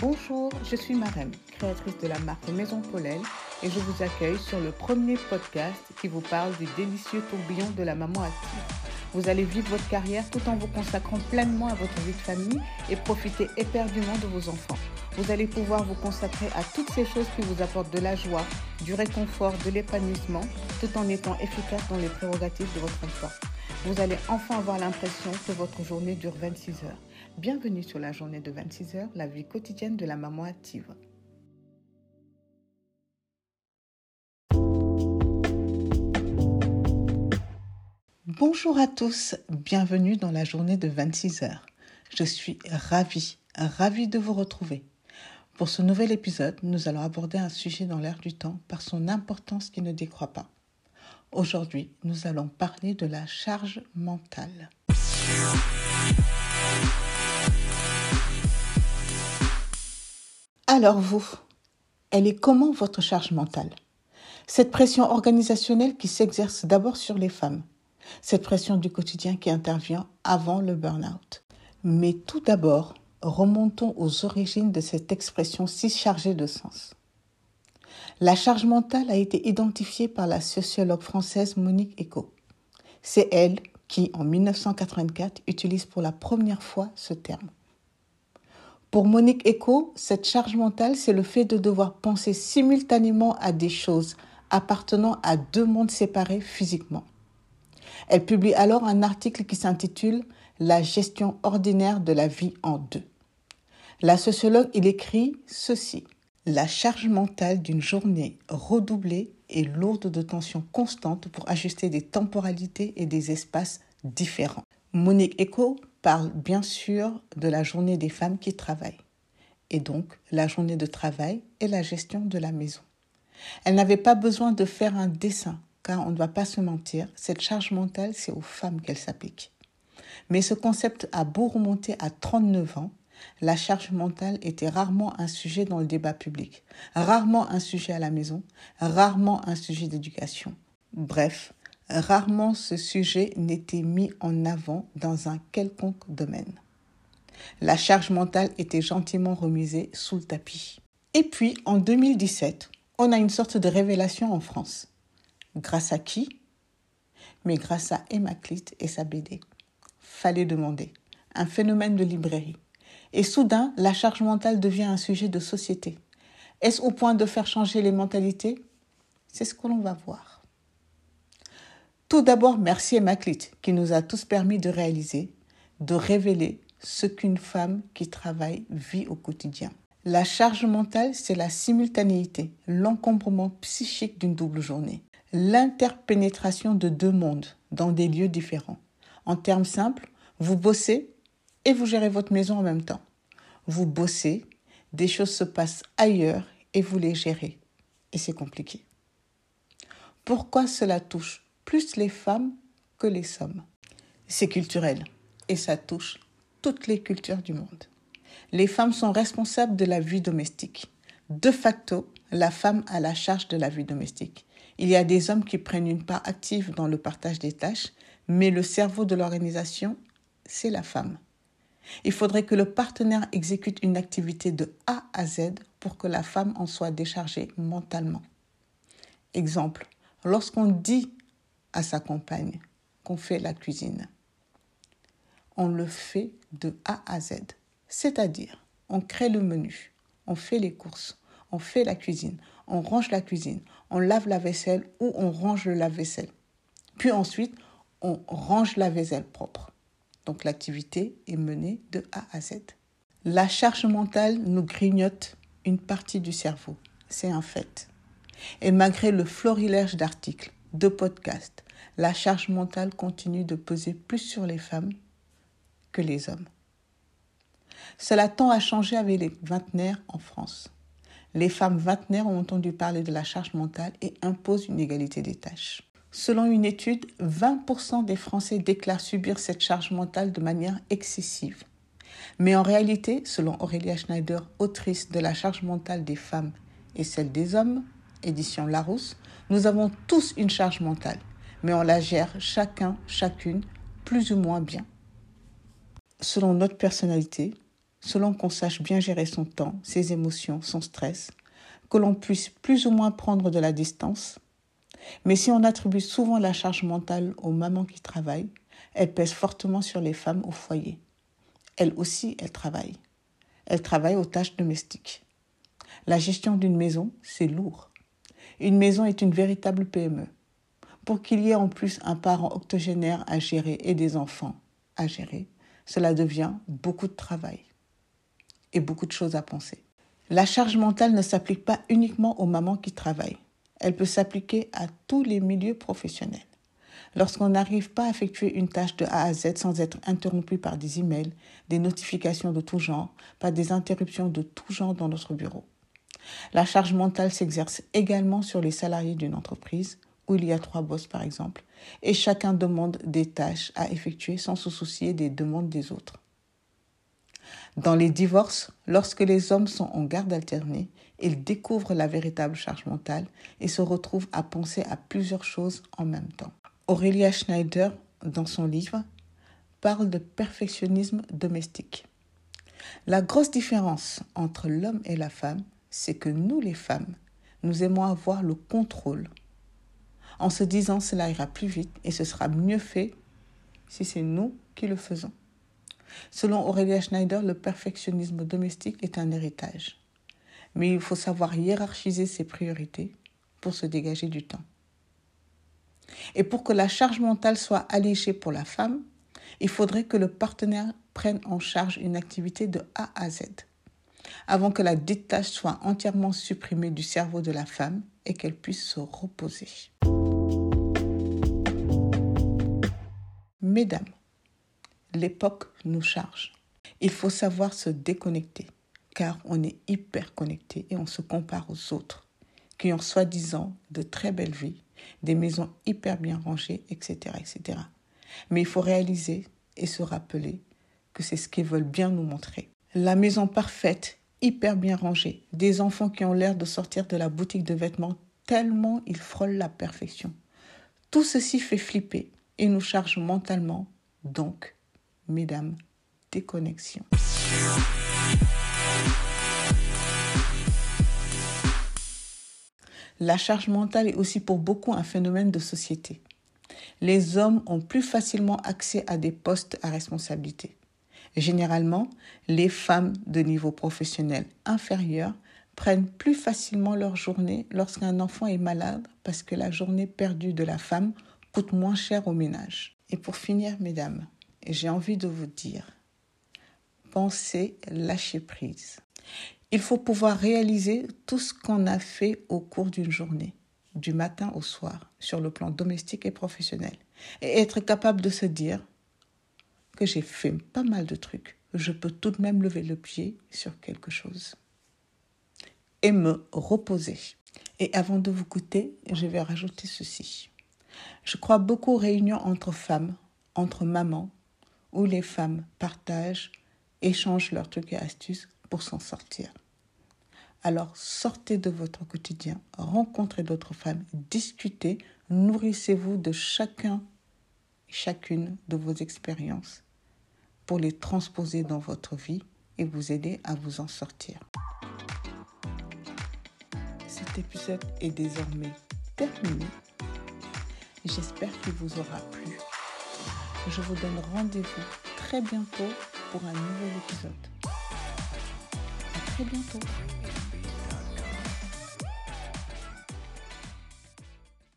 Bonjour, je suis Marem, créatrice de la marque Maison Paulelle et je vous accueille sur le premier podcast qui vous parle du délicieux tourbillon de la maman active. Vous allez vivre votre carrière tout en vous consacrant pleinement à votre vie de famille et profiter éperdument de vos enfants. Vous allez pouvoir vous consacrer à toutes ces choses qui vous apportent de la joie, du réconfort, de l'épanouissement, tout en étant efficace dans les prérogatives de votre emploi. Vous allez enfin avoir l'impression que votre journée dure 26 heures. Bienvenue sur la journée de 26 heures, la vie quotidienne de la maman active. Bonjour à tous, bienvenue dans la journée de 26 heures. Je suis ravie, ravie de vous retrouver. Pour ce nouvel épisode, nous allons aborder un sujet dans l'air du temps par son importance qui ne décroît pas. Aujourd'hui, nous allons parler de la charge mentale. Alors vous, elle est comment votre charge mentale? Cette pression organisationnelle qui s'exerce d'abord sur les femmes, cette pression du quotidien qui intervient avant le burn-out. Mais tout d'abord, remontons aux origines de cette expression si chargée de sens. La charge mentale a été identifiée par la sociologue française Monique Eco. C'est elle qui, en 1984, utilise pour la première fois ce terme. Pour Monique Eco, cette charge mentale, c'est le fait de devoir penser simultanément à des choses appartenant à deux mondes séparés physiquement. Elle publie alors un article qui s'intitule La gestion ordinaire de la vie en deux. La sociologue, il écrit ceci. La charge mentale d'une journée redoublée et lourde de tensions constantes pour ajuster des temporalités et des espaces différents. Monique Eco parle bien sûr de la journée des femmes qui travaillent, et donc la journée de travail et la gestion de la maison. Elle n'avait pas besoin de faire un dessin, car on ne va pas se mentir, cette charge mentale, c'est aux femmes qu'elle s'applique. Mais ce concept a beau remonter à 39 ans, la charge mentale était rarement un sujet dans le débat public, rarement un sujet à la maison, rarement un sujet d'éducation. Bref, rarement ce sujet n'était mis en avant dans un quelconque domaine. La charge mentale était gentiment remisée sous le tapis. Et puis, en 2017, on a une sorte de révélation en France. Grâce à qui? Mais grâce à Emma Clit et sa BD. Fallait demander. Un phénomène de librairie. Et soudain, la charge mentale devient un sujet de société. Est-ce au point de faire changer les mentalités? C'est ce que l'on va voir. Tout d'abord, merci Emma Clit qui nous a tous permis de réaliser, de révéler ce qu'une femme qui travaille vit au quotidien. La charge mentale, c'est la simultanéité, l'encombrement psychique d'une double journée, l'interpénétration de deux mondes dans des lieux différents. En termes simples, vous bossez et vous gérez votre maison en même temps. Vous bossez, des choses se passent ailleurs et vous les gérez. Et c'est compliqué. Pourquoi cela touche plus les femmes que les hommes C'est culturel et ça touche toutes les cultures du monde. Les femmes sont responsables de la vie domestique. De facto, la femme a la charge de la vie domestique. Il y a des hommes qui prennent une part active dans le partage des tâches, mais le cerveau de l'organisation, c'est la femme. Il faudrait que le partenaire exécute une activité de A à Z pour que la femme en soit déchargée mentalement. Exemple, lorsqu'on dit à sa compagne qu'on fait la cuisine, on le fait de A à Z. C'est-à-dire, on crée le menu, on fait les courses, on fait la cuisine, on range la cuisine, on lave la vaisselle ou on range le lave-vaisselle. Puis ensuite, on range la vaisselle propre. Donc l'activité est menée de A à Z. La charge mentale nous grignote une partie du cerveau. C'est un fait. Et malgré le florilège d'articles, de podcasts, la charge mentale continue de peser plus sur les femmes que les hommes. Cela tend à changer avec les vingtenaires en France. Les femmes vingtenaires ont entendu parler de la charge mentale et imposent une égalité des tâches. Selon une étude, 20% des Français déclarent subir cette charge mentale de manière excessive. Mais en réalité, selon Aurélia Schneider, autrice de La charge mentale des femmes et celle des hommes, édition Larousse, nous avons tous une charge mentale, mais on la gère chacun, chacune, plus ou moins bien. Selon notre personnalité, selon qu'on sache bien gérer son temps, ses émotions, son stress, que l'on puisse plus ou moins prendre de la distance. Mais si on attribue souvent la charge mentale aux mamans qui travaillent, elle pèse fortement sur les femmes au foyer. Elles aussi, elles travaillent. Elles travaillent aux tâches domestiques. La gestion d'une maison, c'est lourd. Une maison est une véritable PME. Pour qu'il y ait en plus un parent octogénaire à gérer et des enfants à gérer, cela devient beaucoup de travail et beaucoup de choses à penser. La charge mentale ne s'applique pas uniquement aux mamans qui travaillent. Elle peut s'appliquer à tous les milieux professionnels. Lorsqu'on n'arrive pas à effectuer une tâche de A à Z sans être interrompu par des emails, des notifications de tout genre, par des interruptions de tout genre dans notre bureau. La charge mentale s'exerce également sur les salariés d'une entreprise, où il y a trois boss par exemple, et chacun demande des tâches à effectuer sans se soucier des demandes des autres. Dans les divorces, lorsque les hommes sont en garde alternée, ils découvrent la véritable charge mentale et se retrouvent à penser à plusieurs choses en même temps. Aurélia Schneider, dans son livre, parle de perfectionnisme domestique. La grosse différence entre l'homme et la femme, c'est que nous, les femmes, nous aimons avoir le contrôle, en se disant cela ira plus vite et ce sera mieux fait si c'est nous qui le faisons. Selon Aurélia Schneider, le perfectionnisme domestique est un héritage. Mais il faut savoir hiérarchiser ses priorités pour se dégager du temps. Et pour que la charge mentale soit allégée pour la femme, il faudrait que le partenaire prenne en charge une activité de A à Z, avant que la dite tâche soit entièrement supprimée du cerveau de la femme et qu'elle puisse se reposer. Mesdames, l'époque nous charge. Il faut savoir se déconnecter, car on est hyper connecté et on se compare aux autres, qui ont soi-disant de très belles vies, des maisons hyper bien rangées, etc., etc. Mais il faut réaliser et se rappeler que c'est ce qu'ils veulent bien nous montrer. La maison parfaite, hyper bien rangée, des enfants qui ont l'air de sortir de la boutique de vêtements tellement ils frôlent la perfection. Tout ceci fait flipper et nous charge mentalement, donc mesdames, déconnexion. La charge mentale est aussi pour beaucoup un phénomène de société. Les hommes ont plus facilement accès à des postes à responsabilité. Généralement, les femmes de niveau professionnel inférieur prennent plus facilement leur journée lorsqu'un enfant est malade parce que la journée perdue de la femme coûte moins cher au ménage. Et pour finir, mesdames, j'ai envie de vous dire, pensez lâcher prise. Il faut pouvoir réaliser tout ce qu'on a fait au cours d'une journée, du matin au soir, sur le plan domestique et professionnel, et être capable de se dire que j'ai fait pas mal de trucs, je peux tout de même lever le pied sur quelque chose et me reposer. Et avant de vous quitter, je vais rajouter ceci. Je crois beaucoup aux réunions entre femmes, entre mamans, où les femmes partagent, échangent leurs trucs et astuces pour s'en sortir. Alors sortez de votre quotidien, rencontrez d'autres femmes, discutez, nourrissez-vous de chacun, chacune de vos expériences pour les transposer dans votre vie et vous aider à vous en sortir. Cet épisode est désormais terminé. J'espère qu'il vous aura plu. Je vous donne rendez-vous très bientôt pour un nouvel épisode. À très bientôt.